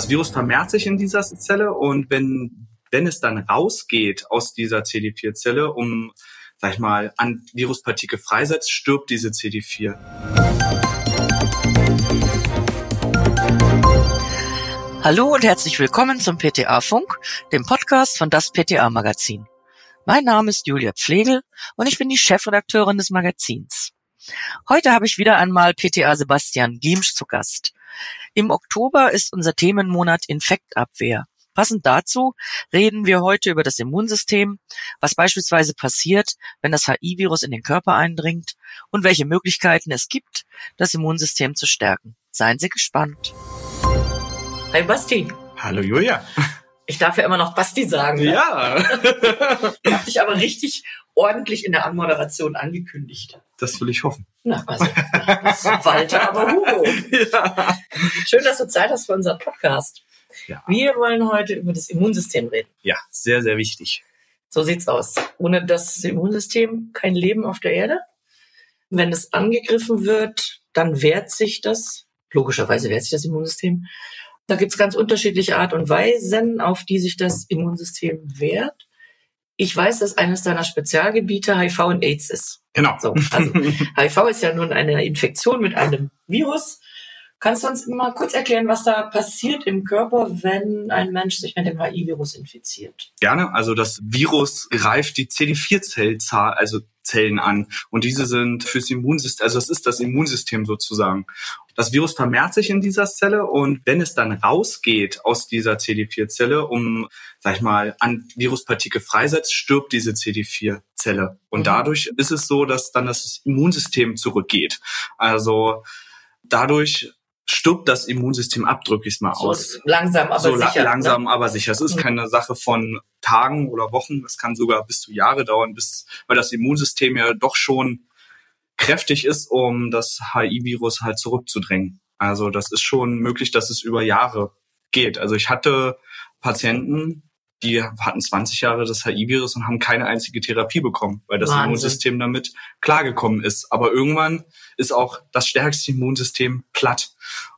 Das Virus vermehrt sich in dieser Zelle und wenn, wenn es dann rausgeht aus dieser CD4-Zelle, um, sag ich mal, an Viruspartikel freisetzt, stirbt diese CD4. Hallo und herzlich willkommen zum PTA-Funk, dem Podcast von das PTA-Magazin. Mein Name ist Julia Pflegel und ich bin die Chefredakteurin des Magazins. Heute habe ich wieder einmal PTA Sebastian Giemsch zu Gast. Im Oktober ist unser Themenmonat Infektabwehr. Passend dazu reden wir heute über das Immunsystem, was beispielsweise passiert, wenn das HIV-Virus in den Körper eindringt und welche Möglichkeiten es gibt, das Immunsystem zu stärken. Seien Sie gespannt. Hi Basti. Hallo Julia. Ich darf ja immer noch Basti sagen. Ne? Ja. ich habe dich aber richtig ordentlich in der Anmoderation angekündigt. Das will ich hoffen. Na, also, Walter, aber Hugo. Ja. Schön, dass du Zeit hast für unseren Podcast. Ja. Wir wollen heute über das Immunsystem reden. Ja, sehr, sehr wichtig. So sieht's aus. Ohne das Immunsystem kein Leben auf der Erde. Wenn es angegriffen wird, dann wehrt sich das. Logischerweise wehrt sich das Immunsystem. Da gibt's ganz unterschiedliche Art und Weisen, auf die sich das Immunsystem wehrt. Ich weiß, dass eines deiner Spezialgebiete HIV und AIDS ist. Genau. So, also HIV ist ja nun eine Infektion mit einem Virus. Kannst du uns mal kurz erklären, was da passiert im Körper, wenn ein Mensch sich mit dem HIV-Virus infiziert? Gerne. Also das Virus greift die CD4-Zellzahl, also Zellen an. Und diese sind fürs Immunsystem, also das ist das Immunsystem sozusagen. Das Virus vermehrt sich in dieser Zelle und wenn es dann rausgeht aus dieser CD4-Zelle, um, sag ich mal, an Viruspartikel freisetzt, stirbt diese CD4-Zelle. Und mhm. dadurch ist es so, dass dann das Immunsystem zurückgeht. Also dadurch stirbt das Immunsystem ab, drücke ich es mal so aus. Langsam, aber so sicher. langsam, ne? aber sicher. Es ist mhm. keine Sache von Tagen oder Wochen. Es kann sogar bis zu Jahre dauern, bis, weil das Immunsystem ja doch schon kräftig ist, um das HI-Virus halt zurückzudrängen. Also das ist schon möglich, dass es über Jahre geht. Also ich hatte Patienten, die hatten 20 Jahre das HIV-Virus und haben keine einzige Therapie bekommen, weil das Wahnsinn. Immunsystem damit klargekommen ist. Aber irgendwann ist auch das stärkste Immunsystem platt.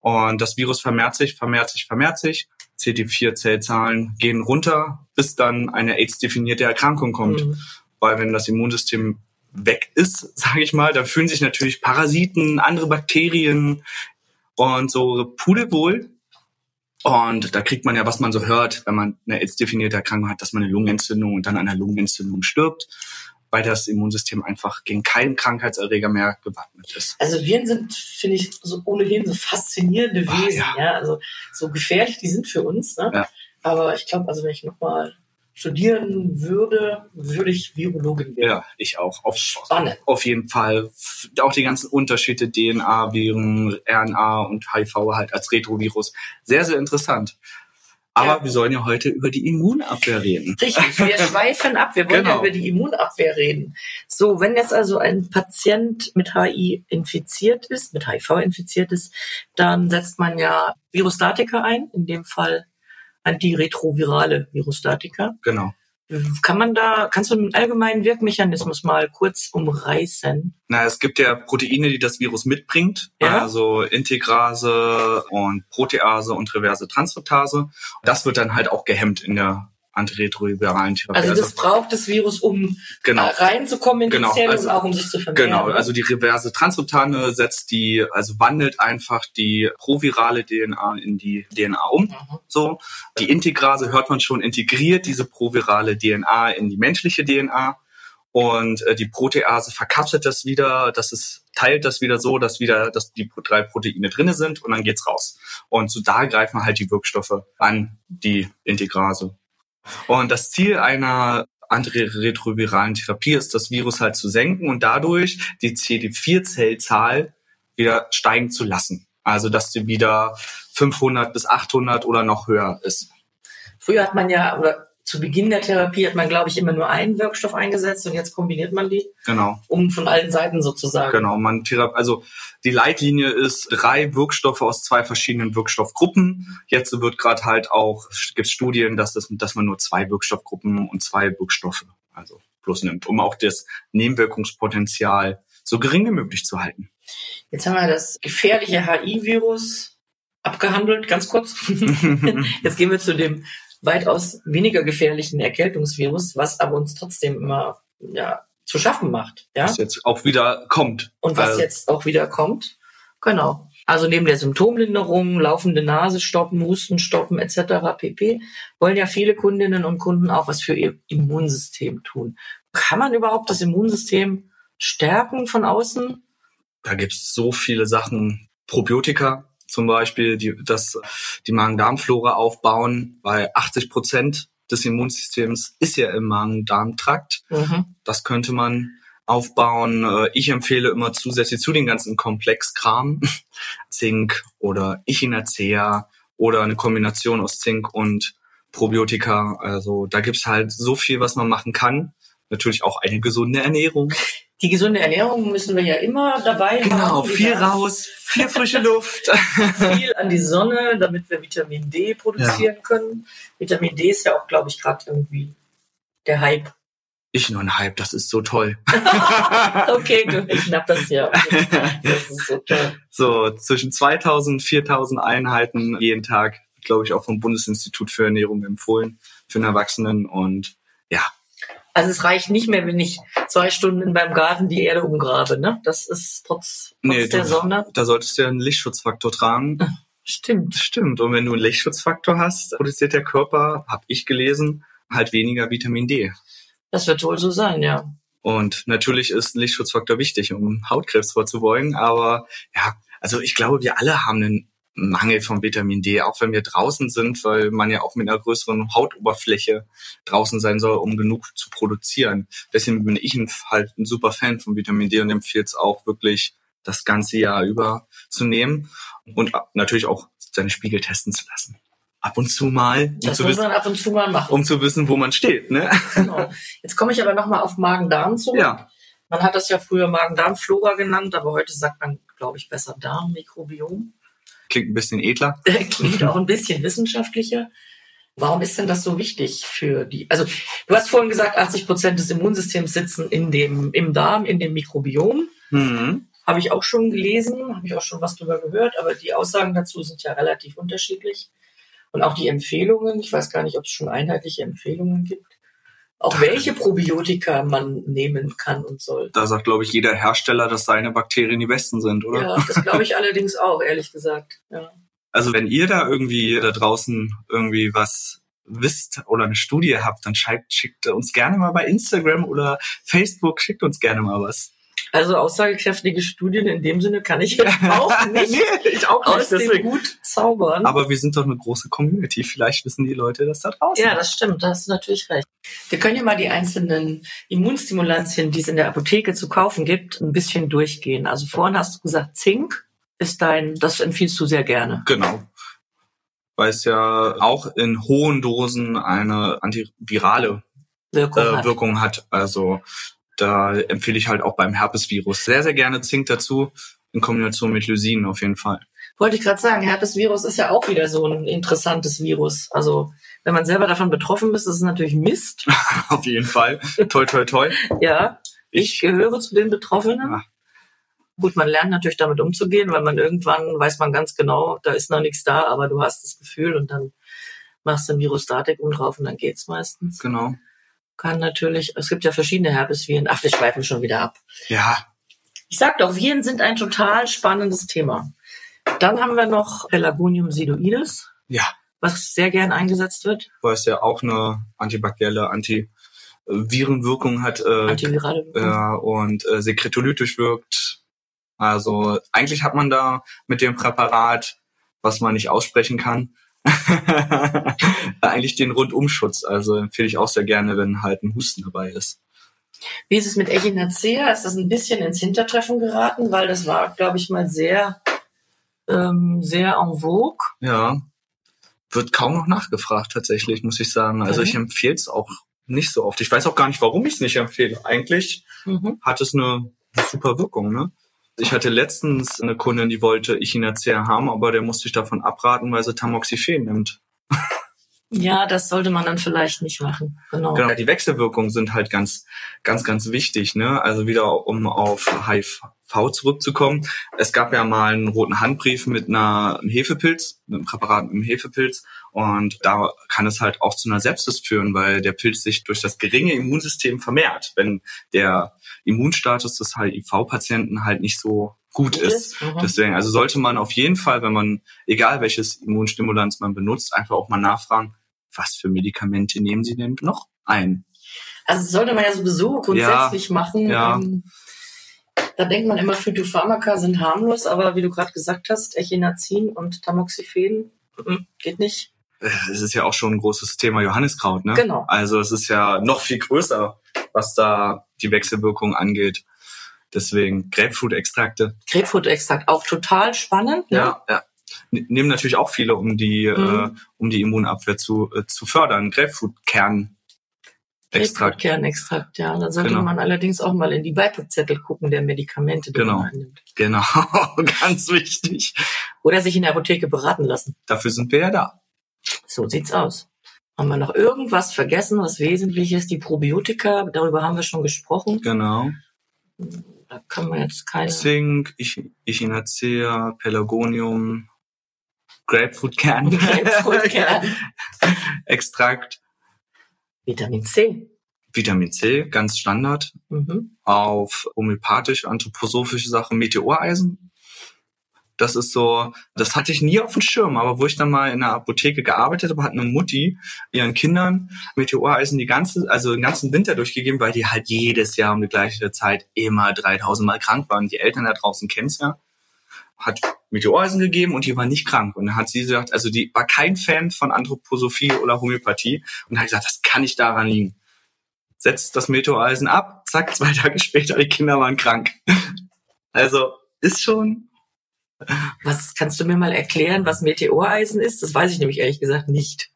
Und das Virus vermehrt sich, vermehrt sich, vermehrt sich. CD4-Zellzahlen gehen runter, bis dann eine AIDS-definierte Erkrankung kommt. Mhm. Weil wenn das Immunsystem weg ist, sage ich mal, da fühlen sich natürlich Parasiten, andere Bakterien und so pudelwohl und da kriegt man ja, was man so hört, wenn man eine AIDS-definierte Erkrankung hat, dass man eine Lungenentzündung und dann an einer Lungenentzündung stirbt, weil das Immunsystem einfach gegen keinen Krankheitserreger mehr gewappnet ist. Also Viren sind, finde ich, so ohnehin so faszinierende Wesen. Ach, ja. ja. also so gefährlich die sind für uns. Ne? Ja. Aber ich glaube, also wenn ich nochmal studieren würde, würde ich Virologin werden. Ja, ich auch. Auf, Spannend. Auf jeden Fall. Auch die ganzen Unterschiede, DNA, Viren, RNA und HIV halt als Retrovirus. Sehr, sehr interessant. Aber ja. wir sollen ja heute über die Immunabwehr reden. Richtig, wir schweifen ab. Wir wollen genau. ja über die Immunabwehr reden. So, wenn jetzt also ein Patient mit HI infiziert ist, mit HIV infiziert ist, dann setzt man ja Virostatika ein, in dem Fall antiretrovirale Virostatika. Genau. Kann man da, kannst du einen allgemeinen Wirkmechanismus mal kurz umreißen? Na, es gibt ja Proteine, die das Virus mitbringt, ja? also Integrase und Protease und reverse Transkriptase. Das wird dann halt auch gehemmt in der antiretroviralen Therapie. Also das also, braucht das Virus, um genau, reinzukommen in genau, die Zelle also, und auch um sich zu vermehren. Genau, also die reverse Transkriptane setzt die, also wandelt einfach die provirale DNA in die DNA um. Mhm. So, die Integrase hört man schon integriert diese provirale DNA in die menschliche DNA. Und äh, die Protease verkapselt das wieder, das ist, teilt das wieder so, dass wieder dass die drei Proteine drinne sind und dann geht's raus. Und so da greifen halt die Wirkstoffe an die Integrase. Und das Ziel einer antiretroviralen Therapie ist, das Virus halt zu senken und dadurch die CD4-Zellzahl wieder steigen zu lassen. Also, dass sie wieder 500 bis 800 oder noch höher ist. Früher hat man ja, oder zu Beginn der Therapie hat man, glaube ich, immer nur einen Wirkstoff eingesetzt und jetzt kombiniert man die. Genau. Um von allen Seiten sozusagen. Genau. Man also die Leitlinie ist drei Wirkstoffe aus zwei verschiedenen Wirkstoffgruppen. Jetzt wird gerade halt auch, gibt Studien, dass, das, dass man nur zwei Wirkstoffgruppen und zwei Wirkstoffe, also plus nimmt, um auch das Nebenwirkungspotenzial so gering wie möglich zu halten. Jetzt haben wir das gefährliche HI-Virus abgehandelt, ganz kurz. Jetzt gehen wir zu dem weitaus weniger gefährlichen Erkältungsvirus, was aber uns trotzdem immer ja, zu schaffen macht. Ja? Was jetzt auch wieder kommt. Und was Also, jetzt auch wieder kommt. Genau. Also neben der Symptomlinderung, laufende Nase stoppen, Husten stoppen etc. pp. wollen ja viele Kundinnen und Kunden auch was für ihr Immunsystem tun. Kann man überhaupt das Immunsystem stärken von außen? Da gibt's so viele Sachen. Probiotika zum Beispiel, die das die Magen-Darm-Flora aufbauen, weil 80 Prozent des Immunsystems ist ja im Magen-Darm-Trakt. Mhm. Das könnte man aufbauen. Äh, Ich empfehle immer zusätzlich zu den ganzen Komplexkram Zink oder Echinacea oder eine Kombination aus Zink und Probiotika. Also da gibt's halt so viel, was man machen kann. Natürlich auch eine gesunde Ernährung. Die gesunde Ernährung müssen wir ja immer dabei Genau, haben. viel Ja. raus, viel frische Luft. viel an die Sonne, damit wir Vitamin D produzieren können. Vitamin D ist ja auch, glaube ich, gerade irgendwie der Hype. Ich nur ein Hype, das ist so toll. Okay, du, ich schnapp das ja. Das ist so toll. so zwischen 2000 4000 Einheiten jeden Tag, glaube ich, auch vom Bundesinstitut für Ernährung empfohlen für einen Erwachsenen. Und ja, Also es reicht nicht mehr, wenn ich zwei Stunden in meinem Garten die Erde umgrabe, ne? Das ist trotz, trotz Nee, der du- Sonne. da solltest du ja einen Lichtschutzfaktor tragen. Stimmt. Stimmt. Und wenn du einen Lichtschutzfaktor hast, produziert der Körper, habe ich gelesen, halt weniger Vitamin D. Das wird wohl so sein, ja. Und natürlich ist ein Lichtschutzfaktor wichtig, um Hautkrebs vorzubeugen. Aber ja, also ich glaube, wir alle haben einen Mangel von Vitamin D, auch wenn wir draußen sind, weil man ja auch mit einer größeren Hautoberfläche draußen sein soll, um genug zu produzieren. Deswegen bin ich halt ein super Fan von Vitamin D und empfehle es auch wirklich das ganze Jahr über zu nehmen und natürlich auch seine Spiegel testen zu lassen. Ab und zu mal, um Das zu, muss wissen, man ab und zu mal machen. um zu wissen, wo man steht. Ne? Genau. Jetzt komme ich aber nochmal auf Magen-Darm zurück. Ja, Man hat das ja früher Magen-Darm-Flora genannt, aber heute sagt man, glaube ich, besser Darm-Mikrobiom. Klingt ein bisschen edler. Klingt auch ein bisschen wissenschaftlicher. Warum ist denn das so wichtig für die? Also, du hast vorhin gesagt, 80 Prozent des Immunsystems sitzen in dem, im Darm, in dem Mikrobiom. Mhm. Habe ich auch schon gelesen, habe ich auch schon was drüber gehört, aber die Aussagen dazu sind ja relativ unterschiedlich. Und auch die Empfehlungen, ich weiß gar nicht, ob es schon einheitliche Empfehlungen gibt. Auch welche Probiotika man nehmen kann und soll. Da sagt, glaube ich, jeder Hersteller, dass seine Bakterien die besten sind, oder? Ja, das glaube ich allerdings auch, ehrlich gesagt. Ja. Also wenn ihr da irgendwie da draußen irgendwie was wisst oder eine Studie habt, dann schreibt, schickt uns gerne mal bei Instagram oder Facebook, schickt uns gerne mal was. Also aussagekräftige Studien in dem Sinne kann ich jetzt auch nicht nee, ich auch aus dem Hut zaubern. Aber wir sind doch eine große Community. Vielleicht wissen die Leute das da draußen. ja, das stimmt, da hast du natürlich recht. Wir können ja mal die einzelnen Immunstimulantien, die es in der Apotheke zu kaufen gibt, ein bisschen durchgehen. Also vorhin hast du gesagt, Zink ist dein, das empfiehlst du sehr gerne. Genau. Weil es ja auch in hohen Dosen eine antivirale Wirkung äh, hat. Wirkung hat. Also da empfehle ich halt auch beim Herpesvirus sehr, sehr gerne Zink dazu, in Kombination mit Lysin auf jeden Fall. Wollte ich gerade sagen, Herpesvirus ist ja auch wieder so ein interessantes Virus. Also wenn man selber davon betroffen ist, ist es natürlich Mist. auf jeden Fall. Toi, toi, toi. Ja, ich gehöre zu den Betroffenen. Ja. Gut, man lernt natürlich damit umzugehen, weil man irgendwann weiß man ganz genau, da ist noch nichts da, aber du hast das Gefühl und dann machst du ein Virostatikum drauf und dann geht's meistens. Genau. Kann natürlich, es gibt ja verschiedene Herpesviren. Ach, wir schweifen schon wieder ab. Ja, Ich sag doch, Viren sind ein total spannendes Thema. Dann haben wir noch Pelargonium sidoides, ja. was sehr gern eingesetzt wird. Weil es ja auch eine antibakterielle, Antivirenwirkung hat äh, Antivirale Wirkung. äh, und äh, sekretolytisch wirkt. Also eigentlich hat man da mit dem Präparat, was man nicht aussprechen kann, eigentlich den Rundumschutz. Also empfehle ich auch sehr gerne, wenn halt ein Husten dabei ist. Wie ist es mit Echinacea? Ist das ein bisschen ins Hintertreffen geraten? Weil das war, glaube ich, mal sehr, ähm, sehr en vogue. Ja, wird kaum noch nachgefragt tatsächlich, muss ich sagen. Also Mhm. ich empfehle es auch nicht so oft. Ich weiß auch gar nicht, warum ich es nicht empfehle. Eigentlich Mhm. hat es eine super Wirkung, ne? Ich hatte letztens eine Kundin, die wollte Echinacea haben, aber der musste ich davon abraten, weil sie Tamoxifen nimmt. Ja, das sollte man dann vielleicht nicht machen. Genau. Genau, die Wechselwirkungen sind halt ganz, ganz, ganz wichtig. Ne? Also wieder, um auf HIV zurückzukommen. Es gab ja mal einen roten Handbrief mit einer Hefepilz, mit einem Präparat mit einem Hefepilz. Und da kann es halt auch zu einer Sepsis führen, weil der Pilz sich durch das geringe Immunsystem vermehrt, wenn der Immunstatus des HIV-Patienten halt nicht so gut ist. Mhm. Deswegen, also sollte man auf jeden Fall, wenn man, egal welches Immunstimulanz man benutzt, einfach auch mal nachfragen, was für Medikamente nehmen Sie denn noch ein? Also das sollte man ja sowieso grundsätzlich ja, machen. Ja. Ähm, da denkt man immer, Phytopharmaka sind harmlos, aber wie du gerade gesagt hast, Echinazin und Tamoxifen geht nicht. Es ist ja auch schon ein großes Thema Johanniskraut, ne? Genau. Also es ist ja noch viel größer, was da die Wechselwirkung angeht. Deswegen Grapefruit-Extrakte. Grapefruit-Extrakt auch total spannend. Ne? Ja, ja. Nehmen natürlich auch viele, um die, mhm. äh, um die Immunabwehr zu, äh, zu fördern. Grapefruit-Kern. Extrakt. Kernextrakt, ja. Da sollte genau. man allerdings auch mal in die Beipackzettel gucken der Medikamente, die genau. man einnimmt. Genau, ganz wichtig. Oder sich in der Apotheke beraten lassen. Dafür sind wir ja da. So sieht's aus. Haben wir noch irgendwas vergessen, was wesentlich ist? Die Probiotika, darüber haben wir schon gesprochen. Genau. Da kann man jetzt keine... Zink, Echinacea, Pelargonium, Grapefruitkern. Grapefruitkern. Extrakt. Vitamin C. Vitamin C, ganz Standard. Mhm. Auf homöopathisch, anthroposophische Sachen, Meteoreisen. Das ist so, das hatte ich nie auf dem Schirm, aber wo ich dann mal in der Apotheke gearbeitet habe, hat eine Mutti ihren Kindern Meteoreisen die ganze, also den ganzen Winter durchgegeben, weil die halt jedes Jahr um die gleiche Zeit immer 3000 Mal krank waren. Die Eltern da draußen kennen's ja. Hat Meteoreisen gegeben und die war nicht krank. Und dann hat sie gesagt, also die war kein Fan von Anthroposophie oder Homöopathie und hat gesagt, das kann nicht daran liegen. Setzt das Meteoreisen ab, zack, zwei Tage später, die Kinder waren krank. Also ist schon. Was kannst du mir mal erklären, was Meteoreisen ist? Das weiß ich nämlich ehrlich gesagt nicht.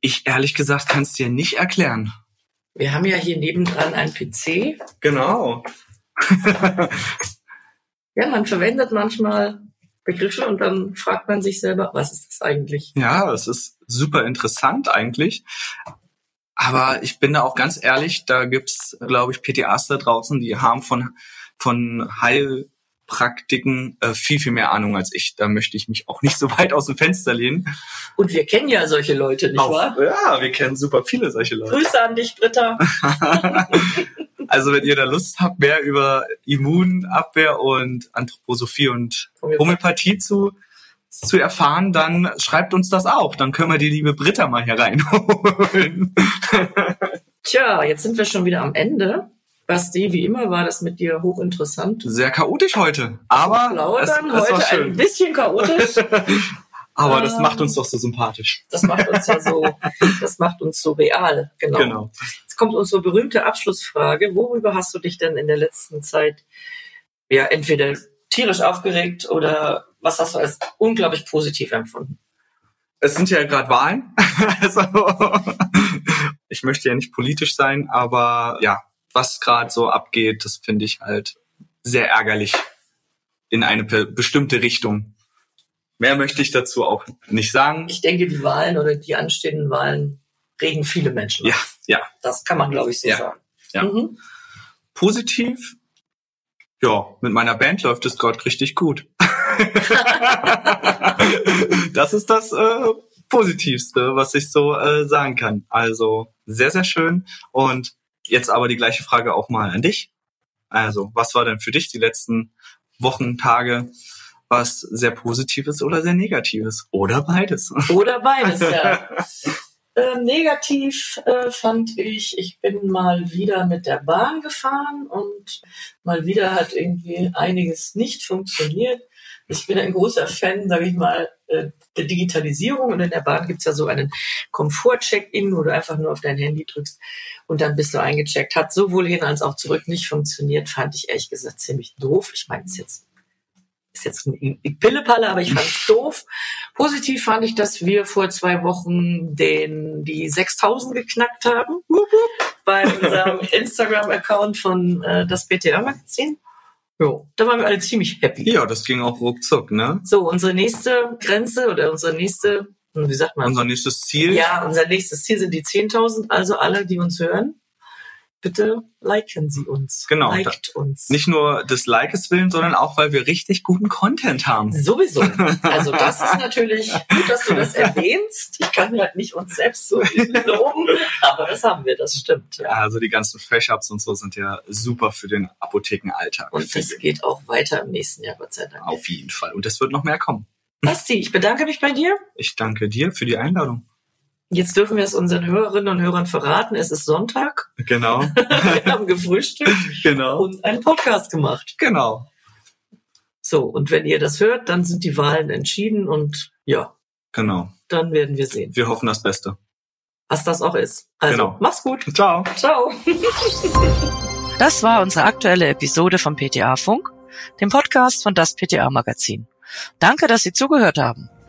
Ich ehrlich gesagt kann es dir nicht erklären. Wir haben ja hier nebendran ein PC. Genau. ja, man verwendet manchmal Begriffe und dann fragt man sich selber, was ist das eigentlich? Ja, es ist super interessant eigentlich. Aber ich bin da auch ganz ehrlich, da gibt's, glaube ich, PTAs da draußen, die haben von, von Heilpraktiken äh, viel, viel mehr Ahnung als ich. Da möchte ich mich auch nicht so weit aus dem Fenster lehnen. Und wir kennen ja solche Leute, nicht auch, wahr? Ja, wir kennen super viele solche Leute. Grüße an dich, Britta. Also wenn ihr da Lust habt, mehr über Immunabwehr und Anthroposophie und Homöopathie zu, zu erfahren, dann schreibt uns das auch. Dann können wir die liebe Britta mal hier reinholen. Tja, jetzt sind wir schon wieder am Ende. Basti, wie immer war das mit dir hochinteressant. Sehr chaotisch heute, aber Plaudern, es, es heute ein bisschen chaotisch. aber das macht uns doch so sympathisch. Das macht uns ja so, das macht uns so real, genau. genau. Jetzt kommt unsere berühmte Abschlussfrage. Worüber hast du dich denn in der letzten Zeit ja entweder tierisch aufgeregt oder was hast du als unglaublich positiv empfunden? Es sind ja gerade Wahlen. also, ich möchte ja nicht politisch sein, aber ja, was gerade so abgeht, das finde ich halt sehr ärgerlich in eine bestimmte Richtung. Mehr möchte ich dazu auch nicht sagen. Ich denke, die Wahlen oder die anstehenden Wahlen regen viele Menschen. Ja, ja. Das kann man, glaube ich, so ja, sagen. Ja. Mhm. Positiv, ja, mit meiner Band läuft es gerade richtig gut. das ist das äh, Positivste, was ich so äh, sagen kann. Also sehr, sehr schön. Und jetzt aber die gleiche Frage auch mal an dich. Also, was war denn für dich die letzten Wochen, Tage, was sehr Positives oder sehr Negatives? Oder beides? Oder beides, ja. Äh, negativ äh, fand ich, ich bin mal wieder mit der Bahn gefahren und mal wieder hat irgendwie einiges nicht funktioniert. Ich bin ein großer Fan, sage ich mal, äh, der Digitalisierung und in der Bahn gibt's ja so einen Komfort-Check-In, wo du einfach nur auf dein Handy drückst und dann bist du eingecheckt. Hat sowohl hin als auch zurück nicht funktioniert, fand ich ehrlich gesagt ziemlich doof. Ich meine, es ist jetzt ist jetzt ein Pillepalle, aber ich fand es doof. Positiv fand ich, dass wir vor zwei Wochen den, die 6000 geknackt haben bei unserem Instagram-Account von äh, das BTR-Magazin. Jo, da waren wir alle ziemlich happy. Ja, das ging auch ruckzuck, ne? So, unsere nächste Grenze oder unsere nächste wie sagt man? Unser nächstes Ziel. Ja, unser nächstes Ziel sind die 10.000. Also alle, die uns hören, bitte liken Sie uns. Genau. Liked uns. Nicht nur des Likes willen, sondern auch, weil wir richtig guten Content haben. Sowieso. Also das ist natürlich gut, dass du das erwähnst. Ich kann halt nicht uns selbst so loben, aber das haben wir, das stimmt. Ja, also die ganzen Fresh-Ups und so sind ja super für den Apothekenalltag. Und das geht auch weiter im nächsten Jahr, Gott sei Dank. Auf jeden Fall. Und es wird noch mehr kommen. Basti, ich bedanke mich bei dir. Ich danke dir für die Einladung. Jetzt dürfen wir es unseren Hörerinnen und Hörern verraten. Es ist Sonntag. Genau. wir haben gefrühstückt genau. und einen Podcast gemacht. Genau. So, und wenn ihr das hört, dann sind die Wahlen entschieden und ja. Genau. Dann werden wir sehen. Wir hoffen das Beste. Was das auch ist. Also, genau. mach's gut. Ciao. Ciao. das war unsere aktuelle Episode vom PTA Funk, dem Podcast von das PTA Magazin. Danke, dass Sie zugehört haben.